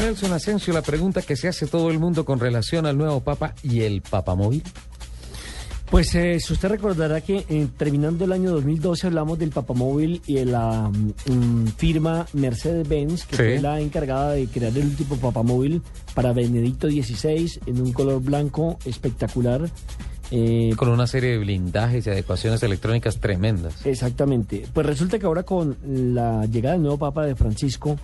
Nelson Asensio, la pregunta que se hace todo el mundo con relación al nuevo Papa y el Papamóvil. Pues eh, si usted recordará que eh, terminando el año 2012 hablamos del papamóvil y de la mm, firma Mercedes-Benz, que Sí. fue la encargada de crear el último papamóvil para Benedicto XVI en un color blanco espectacular. Eh, Con una serie de blindajes y adecuaciones electrónicas tremendas. Exactamente. Pues resulta que ahora con la llegada del nuevo Papa de Francisco,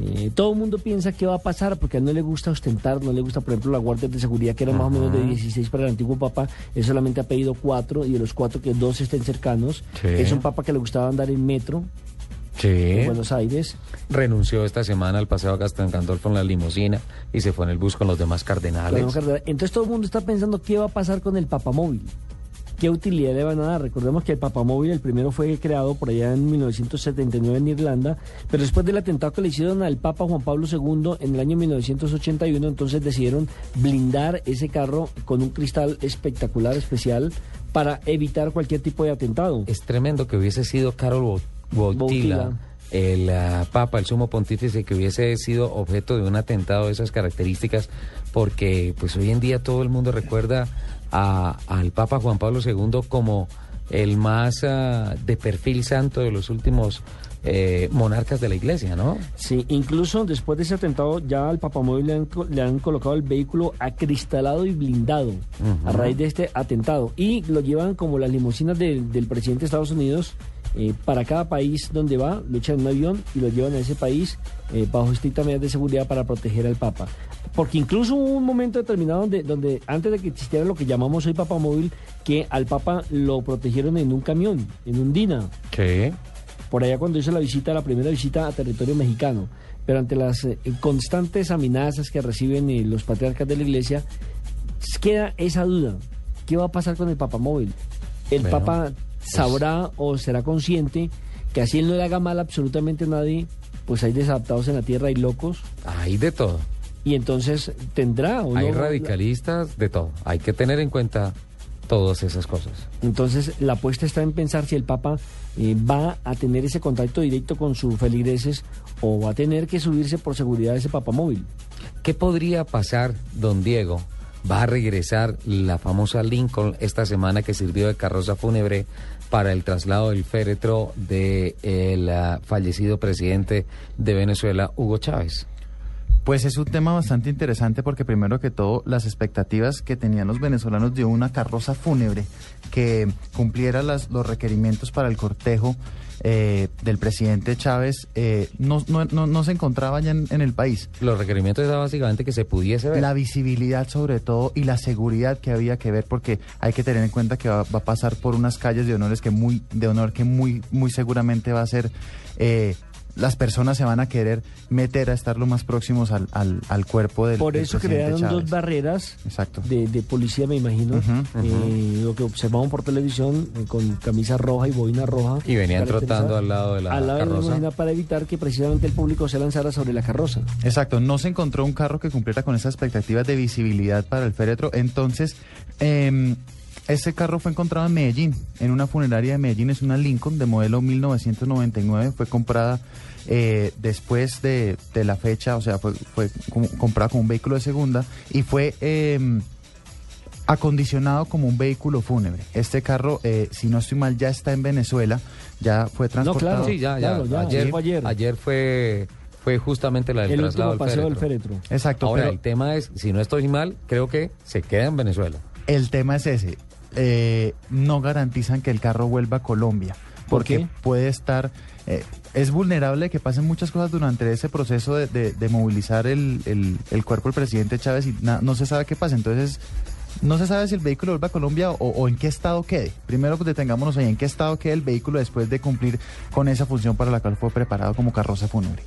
eh, todo el mundo piensa qué va a pasar porque a él no le gusta ostentar, no le gusta, por ejemplo, la guardia de seguridad que era más o menos de 16 para el antiguo Papa, él solamente ha pedido cuatro y de los cuatro que dos estén cercanos. Sí. Es un Papa que le gustaba andar en metro Sí. en Buenos Aires. Renunció esta semana al paseo a Gastón Gandolfo en la limusina y se fue en el bus con los demás cardenales. Entonces todo el mundo está pensando qué va a pasar con el papamóvil. ¿Qué utilidad le van a dar? Recordemos que el papamóvil, el primero fue creado por allá en 1979 en Irlanda, pero después del atentado que le hicieron al Papa Juan Pablo II en el año 1981, entonces decidieron blindar ese carro con un cristal espectacular, especial, para evitar cualquier tipo de atentado. Es tremendo que hubiese sido Carol Wojtyla. el ah, Papa, el sumo pontífice, que hubiese sido objeto de un atentado de esas características, porque pues hoy en día todo el mundo recuerda a- al Papa Juan Pablo II como el más ah, de perfil santo de los últimos eh, monarcas de la iglesia, ¿no? Sí, incluso después de ese atentado ya al papamóvil le han, le han colocado el vehículo acristalado y blindado a raíz de este atentado. Y lo llevan como las limusinas del- del presidente de Estados Unidos eh, para cada país donde va, lo echan en un avión y lo llevan a ese país eh, bajo estrictas medidas de seguridad para proteger al Papa. Porque incluso hubo un momento determinado donde, donde antes de que existiera lo que llamamos hoy papamóvil, que al Papa lo protegieron en un camión, en un Dina Sí. por allá cuando hizo la visita, la primera visita a territorio mexicano. Pero ante las eh, constantes amenazas que reciben eh, los patriarcas de la iglesia, queda esa duda. ¿Qué va a pasar con el papamóvil? ¿El Bueno, papa sabrá o será consciente que así él no le haga mal absolutamente a nadie? Pues hay desadaptados en la tierra y locos. Hay de todo. Y entonces tendrá o Hay radicalistas, de todo. Hay que tener en cuenta todas esas cosas. Entonces, la apuesta está en pensar si el Papa eh, va a tener ese contacto directo con sus feligreses o va a tener que subirse por seguridad a ese papamóvil. ¿Qué podría pasar, don Diego? Va a regresar la famosa Lincoln esta semana que sirvió de carroza fúnebre para el traslado del féretro del fallecido presidente de Venezuela, Hugo Chávez. Pues es un tema bastante interesante porque primero que todo las expectativas que tenían los venezolanos de una carroza fúnebre que cumpliera las, los requerimientos para el cortejo eh, del presidente Chávez eh, no, no, no, no se encontraba ya en, en el país. Los requerimientos era básicamente que se pudiese ver. La visibilidad sobre todo y la seguridad que había que ver porque hay que tener en cuenta que va, va a pasar por unas calles de honores que muy de honor que muy muy seguramente va a ser eh, las personas se van a querer meter a estar lo más próximos al, al, al cuerpo del Por eso crearon Chávez. dos barreras Exacto. de, de policía, me imagino, eh, lo que observamos por televisión, eh, con camisa roja y boina roja. Y venían trotando al lado de la al lado de la carroza. para evitar que precisamente el público se lanzara sobre la carroza. Exacto, no se encontró un carro que cumpliera con esas expectativas de visibilidad para el féretro. Entonces, eh, ese carro fue encontrado en Medellín, en una funeraria de Medellín. Es una Lincoln de modelo 1999. Fue comprada eh, después de, de la fecha, o sea, fue, fue comprada como un vehículo de segunda y fue... eh, acondicionado como un vehículo fúnebre. Este carro, eh, si no estoy mal, ya está en Venezuela, ya fue transportado. claro. Sí, ya, ya. Claro, ya, ayer, fue ayer. ayer fue, fue justamente la del El traslado último paseo del féretro. féretro. Exacto, Ahora, pero- el tema es, si no estoy mal, creo que se queda en Venezuela. El tema es ese. Eh, no garantizan que el carro vuelva a Colombia. ¿Por Porque puede estar. eh, es vulnerable que pasen muchas cosas durante ese proceso de, de- de movilizar el, el- el cuerpo del presidente Chávez y na- no se sabe qué pasa. Entonces, no se sabe si el vehículo vuelve a Colombia o, o en qué estado quede. Primero, pues detengámonos ahí en qué estado quede el vehículo después de cumplir con esa función para la cual fue preparado como carroza fúnebre.